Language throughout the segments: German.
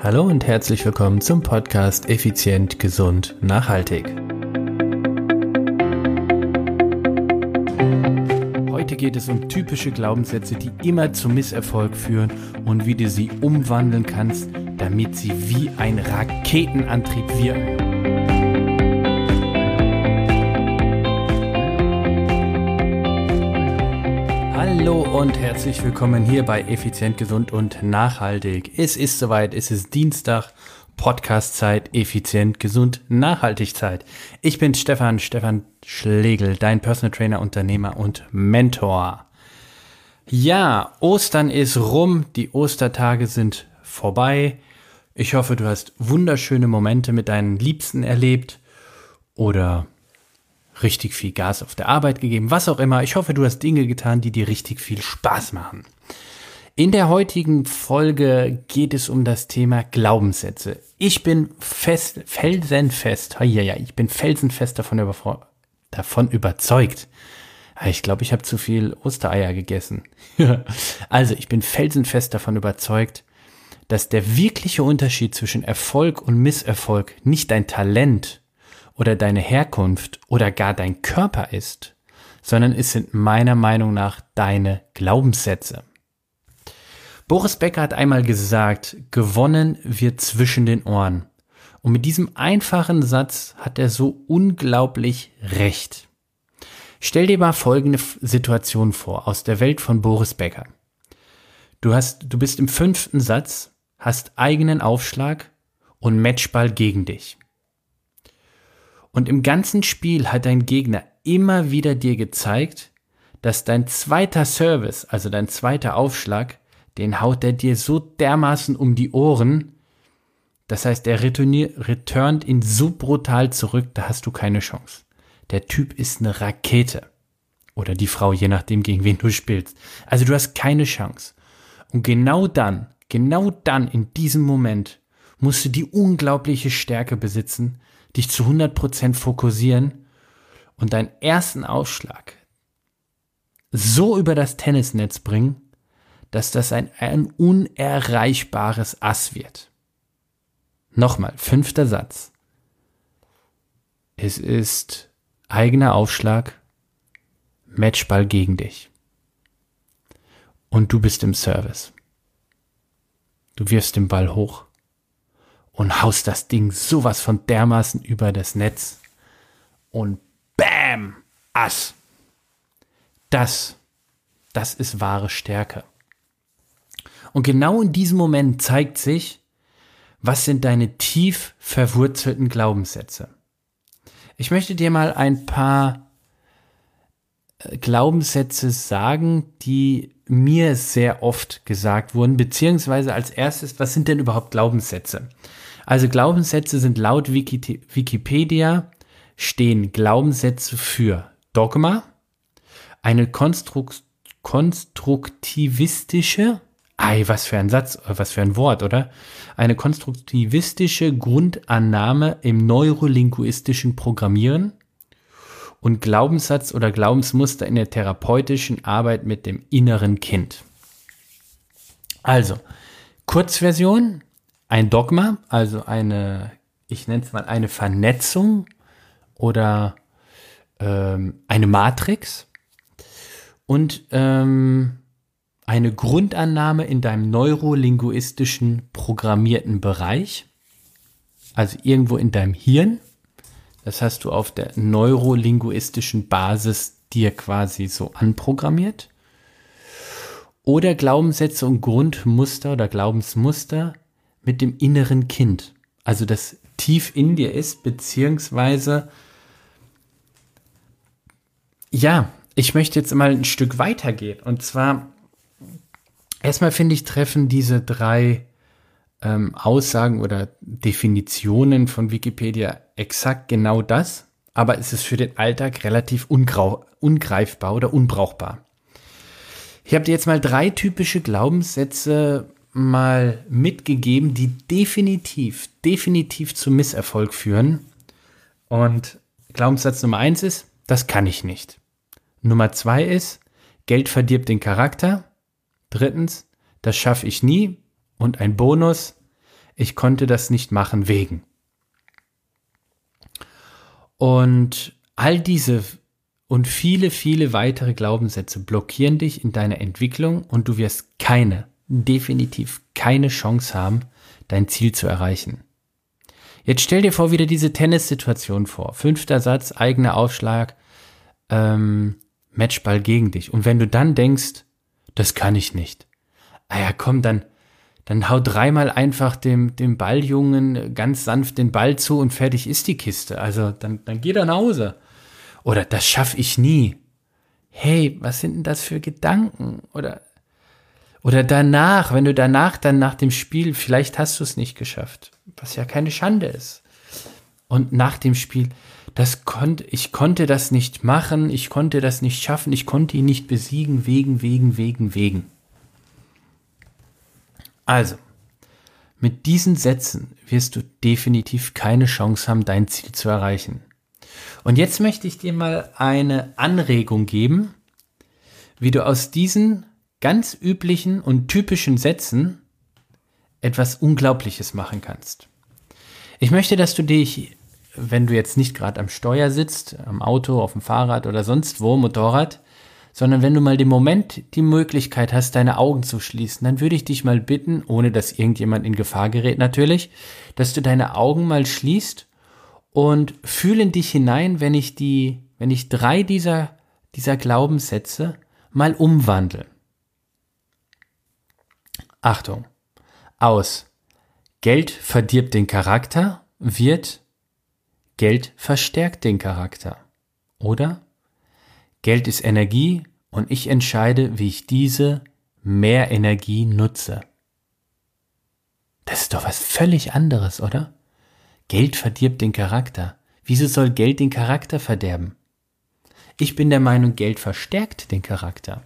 Hallo und herzlich willkommen zum Podcast Effizient, Gesund, Nachhaltig. Heute geht es um typische Glaubenssätze, die immer zum Misserfolg führen und wie du sie umwandeln kannst, damit sie wie ein Raketenantrieb wirken. Hallo und herzlich willkommen hier bei Effizient, Gesund und Nachhaltig. Es ist soweit, es ist Dienstag, Podcastzeit, Effizient, Gesund, Nachhaltigzeit. Ich bin Stefan, Stefan Schlegel, dein Personal Trainer, Unternehmer und Mentor. Ja, Ostern ist rum, die Ostertage sind vorbei. Ich hoffe, du hast wunderschöne Momente mit deinen Liebsten erlebt oder richtig viel Gas auf der Arbeit gegeben, was auch immer. Ich hoffe, du hast Dinge getan, die dir richtig viel Spaß machen. In der heutigen Folge geht es um das Thema Glaubenssätze. Ich bin fest, felsenfest, ja, ja, ich bin felsenfest davon, über, davon überzeugt. Ich glaube, ich habe zu viel Ostereier gegessen. also, ich bin felsenfest davon überzeugt, dass der wirkliche Unterschied zwischen Erfolg und Misserfolg nicht dein Talent oder deine Herkunft oder gar dein Körper ist, sondern es sind meiner Meinung nach deine Glaubenssätze. Boris Becker hat einmal gesagt, gewonnen wird zwischen den Ohren. Und mit diesem einfachen Satz hat er so unglaublich recht. Stell dir mal folgende Situation vor aus der Welt von Boris Becker. Du hast, du bist im fünften Satz, hast eigenen Aufschlag und Matchball gegen dich. Und im ganzen Spiel hat dein Gegner immer wieder dir gezeigt, dass dein zweiter Service, also dein zweiter Aufschlag, den haut er dir so dermaßen um die Ohren. Das heißt, er returnt ihn so brutal zurück, da hast du keine Chance. Der Typ ist eine Rakete. Oder die Frau, je nachdem, gegen wen du spielst. Also du hast keine Chance. Und genau dann, genau dann, in diesem Moment, musst du die unglaubliche Stärke besitzen, dich zu 100% fokussieren und deinen ersten Ausschlag so über das Tennisnetz bringen, dass das ein, ein unerreichbares Ass wird. Nochmal, fünfter Satz. Es ist eigener Aufschlag, Matchball gegen dich. Und du bist im Service. Du wirfst den Ball hoch und haust das Ding sowas von dermaßen über das Netz. Und Bam! Ass. Das, das ist wahre Stärke. Und genau in diesem Moment zeigt sich, was sind deine tief verwurzelten Glaubenssätze. Ich möchte dir mal ein paar äh, Glaubenssätze sagen, die mir sehr oft gesagt wurden, beziehungsweise als erstes, was sind denn überhaupt Glaubenssätze? Also Glaubenssätze sind laut Wikipedia stehen Glaubenssätze für Dogma, eine Konstruk konstruktivistische, ei, was für ein Satz, was für ein Wort, oder? Eine konstruktivistische Grundannahme im neurolinguistischen Programmieren und Glaubenssatz oder Glaubensmuster in der therapeutischen Arbeit mit dem inneren Kind. Also, Kurzversion, ein Dogma, also eine, ich nenne es mal eine Vernetzung oder ähm, eine Matrix und ähm, eine Grundannahme in deinem neurolinguistischen programmierten Bereich, also irgendwo in deinem Hirn. Das hast du auf der neurolinguistischen Basis dir quasi so anprogrammiert. Oder Glaubenssätze und Grundmuster oder Glaubensmuster, mit dem inneren Kind. Also das tief in dir ist, beziehungsweise, ja, ich möchte jetzt mal ein Stück weitergehen. Und zwar, erstmal finde ich, treffen diese drei ähm, Aussagen oder Definitionen von Wikipedia exakt genau das, aber es ist für den Alltag relativ ungreifbar oder unbrauchbar. Ich habe dir jetzt mal drei typische Glaubenssätze mal mitgegeben, die definitiv, definitiv zu Misserfolg führen. Und Glaubenssatz Nummer eins ist, das kann ich nicht. Nummer zwei ist, Geld verdirbt den Charakter. Drittens, das schaffe ich nie. Und ein Bonus, Ich konnte das nicht machen wegen. Und all diese und viele, viele weitere Glaubenssätze blockieren dich in deiner Entwicklung und du wirst keine, definitiv keine Chance haben, dein Ziel zu erreichen. Jetzt stell dir vor wieder diese Tennissituation vor. Fünfter Satz, eigener Aufschlag, ähm, Matchball gegen dich. Und wenn du dann denkst, das kann ich nicht. Ah ja, komm, dann, dann hau dreimal einfach dem, dem Balljungen ganz sanft den Ball zu und fertig ist die Kiste. Also dann, dann geh dann nach Hause. Oder das schaff ich nie. Hey, was sind denn das für Gedanken? Oder, oder danach, wenn du danach dann nach dem Spiel, vielleicht hast du es nicht geschafft, was ja keine Schande ist. Und nach dem Spiel, das konnte, ich konnte das nicht machen, ich konnte das nicht schaffen, ich konnte ihn nicht besiegen, wegen, wegen, wegen, wegen. Also, mit diesen Sätzen wirst du definitiv keine Chance haben, dein Ziel zu erreichen. Und jetzt möchte ich dir mal eine Anregung geben, wie du aus diesen ganz üblichen und typischen Sätzen etwas Unglaubliches machen kannst. Ich möchte, dass du dich wenn du jetzt nicht gerade am Steuer sitzt, am Auto, auf dem Fahrrad oder sonst wo, Motorrad, sondern wenn du mal den Moment die Möglichkeit hast, deine Augen zu schließen, dann würde ich dich mal bitten, ohne dass irgendjemand in Gefahr gerät natürlich, dass du deine Augen mal schließt und fühle in dich hinein, wenn ich die, wenn ich drei dieser, dieser Glaubenssätze mal umwandle. Achtung. Aus. Geld verdirbt den Charakter wird Geld verstärkt den Charakter. Oder? Geld ist Energie und ich entscheide, wie ich diese mehr Energie nutze. Das ist doch was völlig anderes, oder? Geld verdirbt den Charakter. Wieso soll Geld den Charakter verderben? Ich bin der Meinung, Geld verstärkt den Charakter.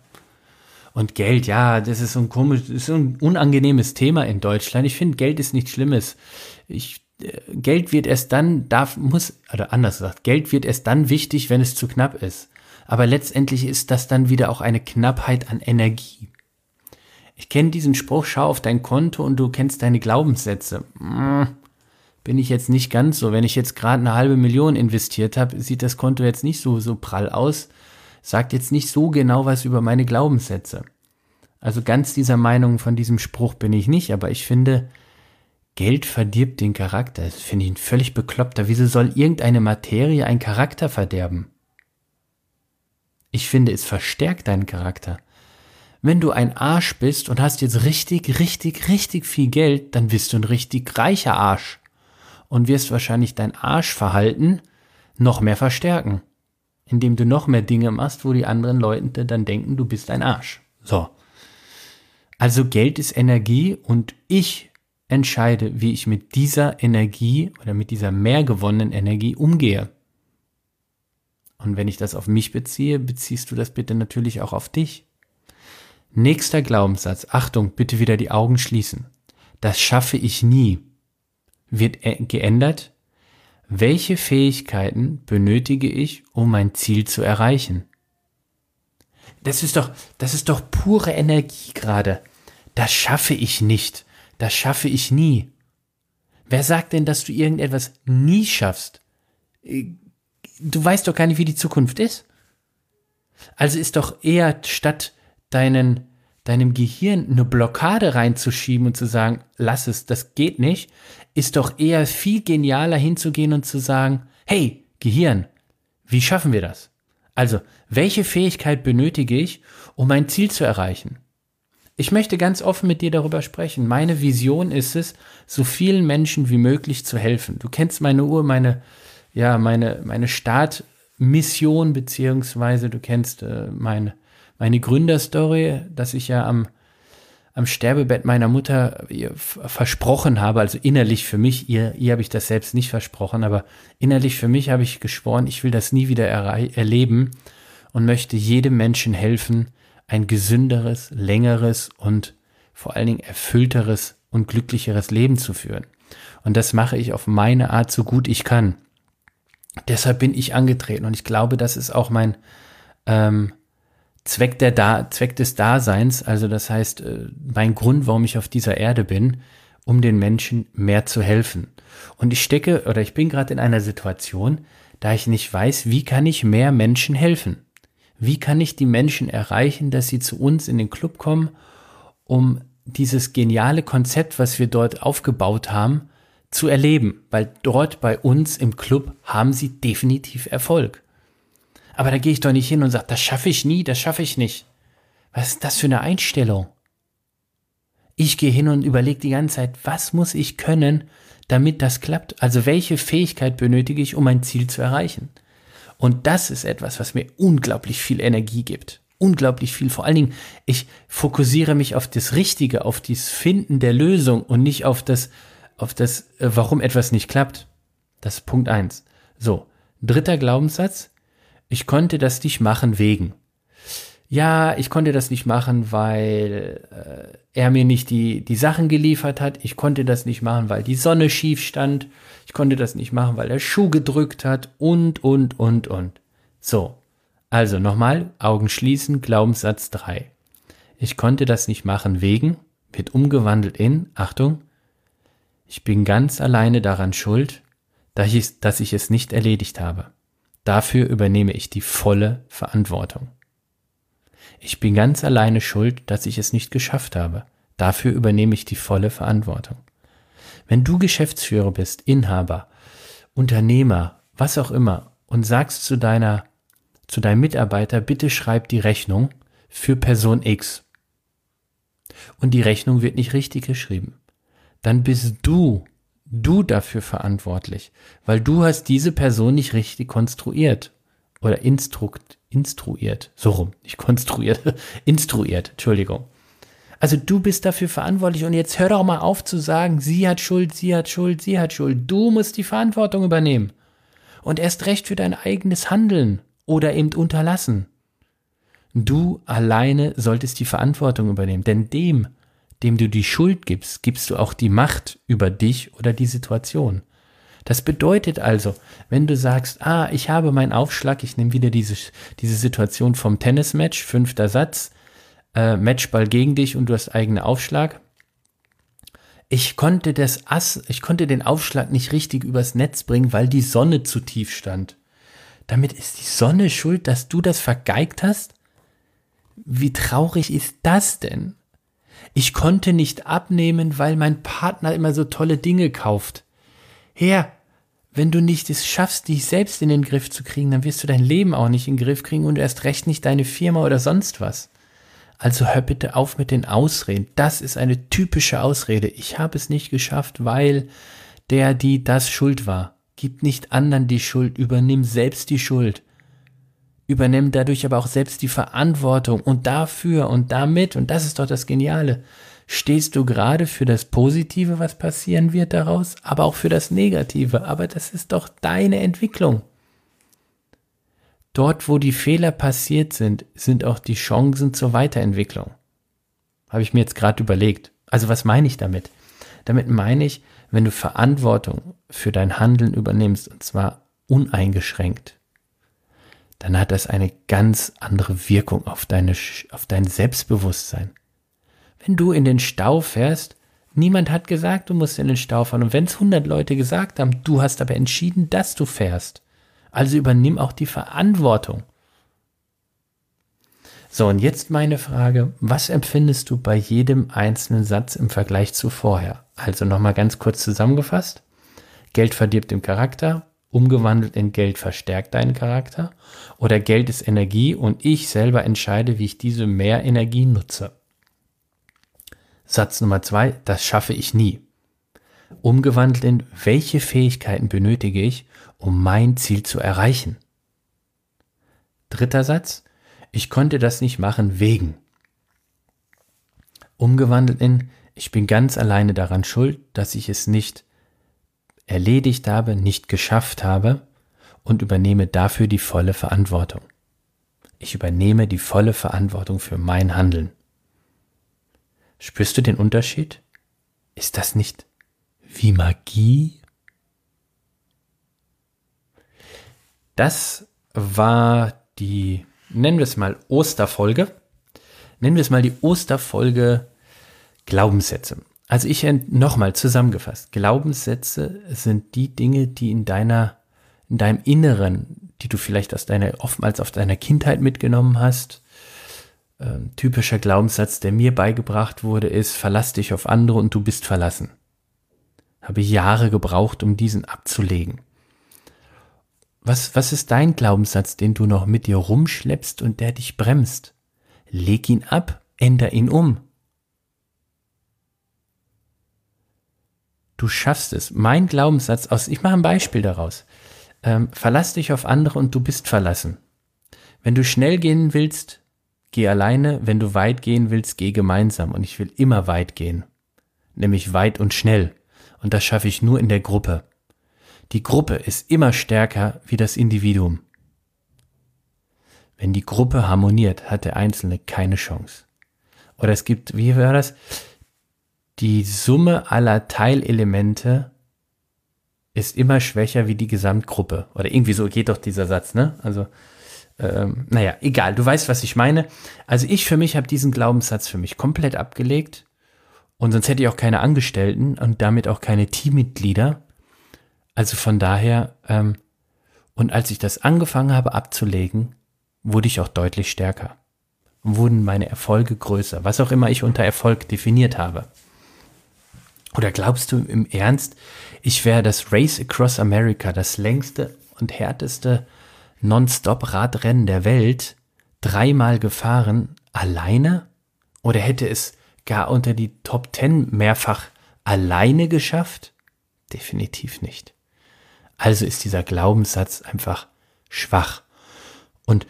Und Geld, ja, das ist so ein komisch, ist so ein unangenehmes Thema in Deutschland. Ich finde, Geld ist nichts Schlimmes. Ich Geld wird erst dann, darf, muss, oder anders gesagt, Geld wird erst dann wichtig, wenn es zu knapp ist. Aber letztendlich ist das dann wieder auch eine Knappheit an Energie. Ich kenne diesen Spruch, schau auf dein Konto und du kennst deine Glaubenssätze. Hm, bin ich jetzt nicht ganz so. Wenn ich jetzt gerade eine halbe Million investiert habe, sieht das Konto jetzt nicht so, so prall aus. Sagt jetzt nicht so genau was über meine Glaubenssätze. Also ganz dieser Meinung von diesem Spruch bin ich nicht, aber ich finde, Geld verdirbt den Charakter. Das finde ich ein völlig bekloppter. Wieso soll irgendeine Materie einen Charakter verderben? Ich finde, es verstärkt deinen Charakter. Wenn du ein Arsch bist und hast jetzt richtig, richtig, richtig viel Geld, dann bist du ein richtig reicher Arsch und wirst wahrscheinlich dein Arschverhalten noch mehr verstärken, indem du noch mehr Dinge machst, wo die anderen Leute dann denken, du bist ein Arsch. So. Also Geld ist Energie und ich entscheide, wie ich mit dieser Energie oder mit dieser mehr gewonnenen Energie umgehe. Und wenn ich das auf mich beziehe, beziehst du das bitte natürlich auch auf dich. Nächster Glaubenssatz. Achtung, bitte wieder die Augen schließen. Das schaffe ich nie. Wird geändert. Welche Fähigkeiten benötige ich, um mein Ziel zu erreichen? Das ist doch, das ist doch pure Energie gerade. Das schaffe ich nicht. Das schaffe ich nie. Wer sagt denn, dass du irgendetwas nie schaffst? Äh, du weißt doch gar nicht, wie die Zukunft ist. Also ist doch eher statt deinen, deinem Gehirn eine Blockade reinzuschieben und zu sagen, lass es, das geht nicht, ist doch eher viel genialer hinzugehen und zu sagen, hey, Gehirn, wie schaffen wir das? Also, welche Fähigkeit benötige ich, um mein Ziel zu erreichen? Ich möchte ganz offen mit dir darüber sprechen. Meine Vision ist es, so vielen Menschen wie möglich zu helfen. Du kennst meine Uhr, meine, ja, meine, meine Startmission, beziehungsweise du kennst äh, meine, meine Gründerstory, dass ich ja am, am Sterbebett meiner Mutter versprochen habe, also innerlich für mich, ihr, ihr habe ich das selbst nicht versprochen, aber innerlich für mich habe ich geschworen, ich will das nie wieder erleben und möchte jedem Menschen helfen, ein gesünderes, längeres und vor allen Dingen erfüllteres und glücklicheres Leben zu führen. Und das mache ich auf meine Art so gut ich kann. Deshalb bin ich angetreten und ich glaube, das ist auch mein ähm, Zweck, der da Zweck des Daseins. Also das heißt, äh, mein Grund, warum ich auf dieser Erde bin um den Menschen mehr zu helfen. Und ich stecke oder ich bin gerade in einer Situation, da ich nicht weiß, wie kann ich mehr Menschen helfen? Wie kann ich die Menschen erreichen, dass sie zu uns in den Club kommen, um dieses geniale Konzept, was wir dort aufgebaut haben, zu erleben, weil dort bei uns im Club haben sie definitiv Erfolg. Aber da gehe ich doch nicht hin und sage, das schaffe ich nie, das schaffe ich nicht. Was ist das für eine Einstellung? Ich gehe hin und überlege die ganze Zeit, was muss ich können, damit das klappt? Also welche Fähigkeit benötige ich, um mein Ziel zu erreichen? Und das ist etwas, was mir unglaublich viel Energie gibt. Unglaublich viel. Vor allen Dingen, ich fokussiere mich auf das Richtige, auf das Finden der Lösung und nicht auf das, auf das, äh, warum etwas nicht klappt. Das ist Punkt eins. So. Dritter Glaubenssatz. Ich konnte das nicht machen wegen ja, ich konnte das nicht machen, weil äh, er mir nicht die, die Sachen geliefert hat. Ich konnte das nicht machen, weil die Sonne schief stand. Ich konnte das nicht machen, weil der Schuh gedrückt hat und, und, und, und. So. Also nochmal, Augen schließen, Glaubenssatz 3. Ich konnte das nicht machen wegen, wird umgewandelt in, Achtung, ich bin ganz alleine daran schuld, dass ich, dass ich es nicht erledigt habe. Dafür übernehme ich die volle Verantwortung. Ich bin ganz alleine schuld, dass ich es nicht geschafft habe. Dafür übernehme ich die volle Verantwortung. Wenn du Geschäftsführer bist, Inhaber, Unternehmer, was auch immer, und sagst zu deiner, zu deinem Mitarbeiter, bitte schreib die Rechnung für Person X. Und die Rechnung wird nicht richtig geschrieben. Dann bist du, du dafür verantwortlich, weil du hast diese Person nicht richtig konstruiert oder instrukt, instruiert, so rum, nicht konstruiert, instruiert, Entschuldigung. Also du bist dafür verantwortlich und jetzt hör doch mal auf zu sagen, sie hat Schuld, sie hat Schuld, sie hat Schuld. Du musst die Verantwortung übernehmen. Und erst recht für dein eigenes Handeln oder eben unterlassen. Du alleine solltest die Verantwortung übernehmen, denn dem, dem du die Schuld gibst, gibst du auch die Macht über dich oder die Situation. Das bedeutet also, wenn du sagst, ah, ich habe meinen Aufschlag, ich nehme wieder diese, diese Situation vom Tennismatch, fünfter Satz, äh, Matchball gegen dich und du hast eigenen Aufschlag. Ich konnte das Ass, ich konnte den Aufschlag nicht richtig übers Netz bringen, weil die Sonne zu tief stand. Damit ist die Sonne schuld, dass du das vergeigt hast? Wie traurig ist das denn? Ich konnte nicht abnehmen, weil mein Partner immer so tolle Dinge kauft. Herr, wenn du nicht es schaffst, dich selbst in den Griff zu kriegen, dann wirst du dein Leben auch nicht in den Griff kriegen und erst recht nicht deine Firma oder sonst was. Also hör bitte auf mit den Ausreden. Das ist eine typische Ausrede. Ich habe es nicht geschafft, weil der, die das schuld war. Gib nicht anderen die Schuld, übernimm selbst die Schuld. Übernimm dadurch aber auch selbst die Verantwortung und dafür und damit, und das ist doch das Geniale, stehst du gerade für das Positive, was passieren wird daraus, aber auch für das Negative. Aber das ist doch deine Entwicklung. Dort, wo die Fehler passiert sind, sind auch die Chancen zur Weiterentwicklung. Habe ich mir jetzt gerade überlegt. Also was meine ich damit? Damit meine ich, wenn du Verantwortung für dein Handeln übernimmst, und zwar uneingeschränkt, dann hat das eine ganz andere Wirkung auf, deine, auf dein Selbstbewusstsein. Wenn du in den Stau fährst, niemand hat gesagt, du musst in den Stau fahren. Und wenn es 100 Leute gesagt haben, du hast aber entschieden, dass du fährst. Also übernimm auch die Verantwortung. So, und jetzt meine Frage, was empfindest du bei jedem einzelnen Satz im Vergleich zu vorher? Also nochmal ganz kurz zusammengefasst. Geld verdirbt den Charakter, umgewandelt in Geld verstärkt deinen Charakter oder Geld ist Energie und ich selber entscheide, wie ich diese mehr Energie nutze. Satz Nummer zwei, das schaffe ich nie. Umgewandelt in, welche Fähigkeiten benötige ich, um mein Ziel zu erreichen? Dritter Satz, ich konnte das nicht machen wegen. Umgewandelt in, ich bin ganz alleine daran schuld, dass ich es nicht erledigt habe, nicht geschafft habe und übernehme dafür die volle Verantwortung. Ich übernehme die volle Verantwortung für mein Handeln. Spürst du den Unterschied? Ist das nicht wie Magie? Das war die, nennen wir es mal Osterfolge. Nennen wir es mal die Osterfolge Glaubenssätze. Also ich nochmal zusammengefasst. Glaubenssätze sind die Dinge, die in deiner, in deinem Inneren, die du vielleicht aus deiner, oftmals aus deiner Kindheit mitgenommen hast. Ähm, typischer Glaubenssatz, der mir beigebracht wurde, ist, verlass dich auf andere und du bist verlassen. Habe Jahre gebraucht, um diesen abzulegen. Was, was ist dein Glaubenssatz, den du noch mit dir rumschleppst und der dich bremst? Leg ihn ab, änder ihn um. Du schaffst es. Mein Glaubenssatz aus, ich mache ein Beispiel daraus. Ähm, verlass dich auf andere und du bist verlassen. Wenn du schnell gehen willst, geh alleine. Wenn du weit gehen willst, geh gemeinsam. Und ich will immer weit gehen. Nämlich weit und schnell. Und das schaffe ich nur in der Gruppe. Die Gruppe ist immer stärker wie das Individuum. Wenn die Gruppe harmoniert, hat der Einzelne keine Chance. Oder es gibt, wie war das? Die Summe aller Teilelemente ist immer schwächer wie die Gesamtgruppe. Oder irgendwie so geht doch dieser Satz, ne? Also, ähm, naja, egal, du weißt, was ich meine. Also ich für mich habe diesen Glaubenssatz für mich komplett abgelegt. Und sonst hätte ich auch keine Angestellten und damit auch keine Teammitglieder. Also von daher, ähm, und als ich das angefangen habe abzulegen, wurde ich auch deutlich stärker. Wurden meine Erfolge größer, was auch immer ich unter Erfolg definiert habe. Oder glaubst du im Ernst, ich wäre das Race Across America, das längste und härteste Non-Stop-Radrennen der Welt, dreimal gefahren, alleine? Oder hätte es gar unter die Top Ten mehrfach alleine geschafft? Definitiv nicht. Also ist dieser Glaubenssatz einfach schwach. Und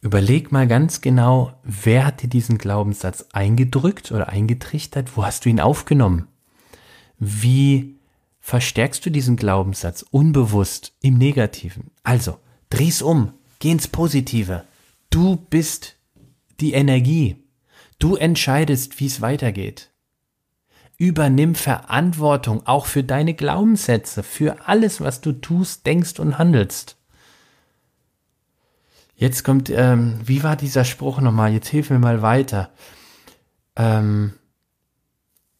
überleg mal ganz genau, wer hat dir diesen Glaubenssatz eingedrückt oder eingetrichtert? Wo hast du ihn aufgenommen? Wie verstärkst du diesen Glaubenssatz unbewusst im Negativen? Also, dreh's um, geh ins Positive. Du bist die Energie. Du entscheidest, wie es weitergeht. Übernimm Verantwortung auch für deine Glaubenssätze, für alles, was du tust, denkst und handelst. Jetzt kommt, ähm, wie war dieser Spruch nochmal? Jetzt hilf mir mal weiter. Ähm,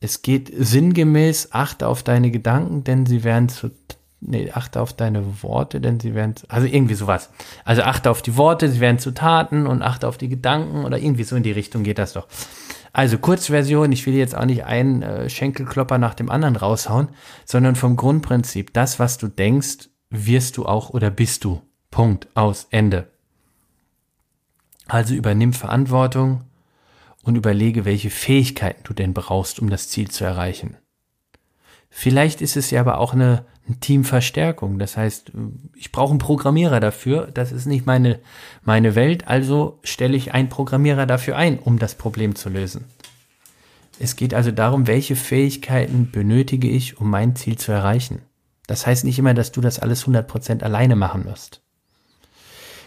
es geht sinngemäß, achte auf deine Gedanken, denn sie werden zu, nee, achte auf deine Worte, denn sie werden, also irgendwie sowas. Also achte auf die Worte, sie werden zu Taten und achte auf die Gedanken oder irgendwie so in die Richtung geht das doch. Also Kurzversion, ich will jetzt auch nicht einen äh, Schenkelklopper nach dem anderen raushauen, sondern vom Grundprinzip, das, was du denkst, wirst du auch oder bist du. Punkt, aus, Ende. Also übernimm Verantwortung und überlege, welche Fähigkeiten du denn brauchst, um das Ziel zu erreichen. Vielleicht ist es ja aber auch eine, eine Teamverstärkung. Das heißt, ich brauche einen Programmierer dafür. Das ist nicht meine, meine Welt. Also stelle ich einen Programmierer dafür ein, um das Problem zu lösen. Es geht also darum, welche Fähigkeiten benötige ich, um mein Ziel zu erreichen. Das heißt nicht immer, dass du das alles 100% alleine machen musst.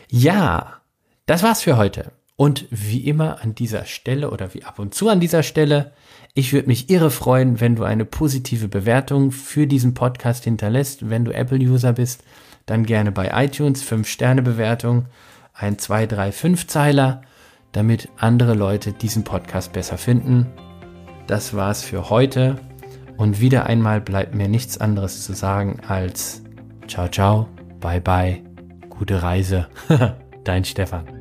Ja, das war's für heute. Und wie immer an dieser Stelle oder wie ab und zu an dieser Stelle, ich würde mich irre freuen, wenn du eine positive Bewertung für diesen Podcast hinterlässt. Wenn du Apple-User bist, dann gerne bei iTunes 5-Sterne-Bewertung, ein 2, 3, 5 Zeiler, damit andere Leute diesen Podcast besser finden. Das war's für heute. Und wieder einmal bleibt mir nichts anderes zu sagen als ciao, ciao, bye, bye, gute Reise. Dein Stefan.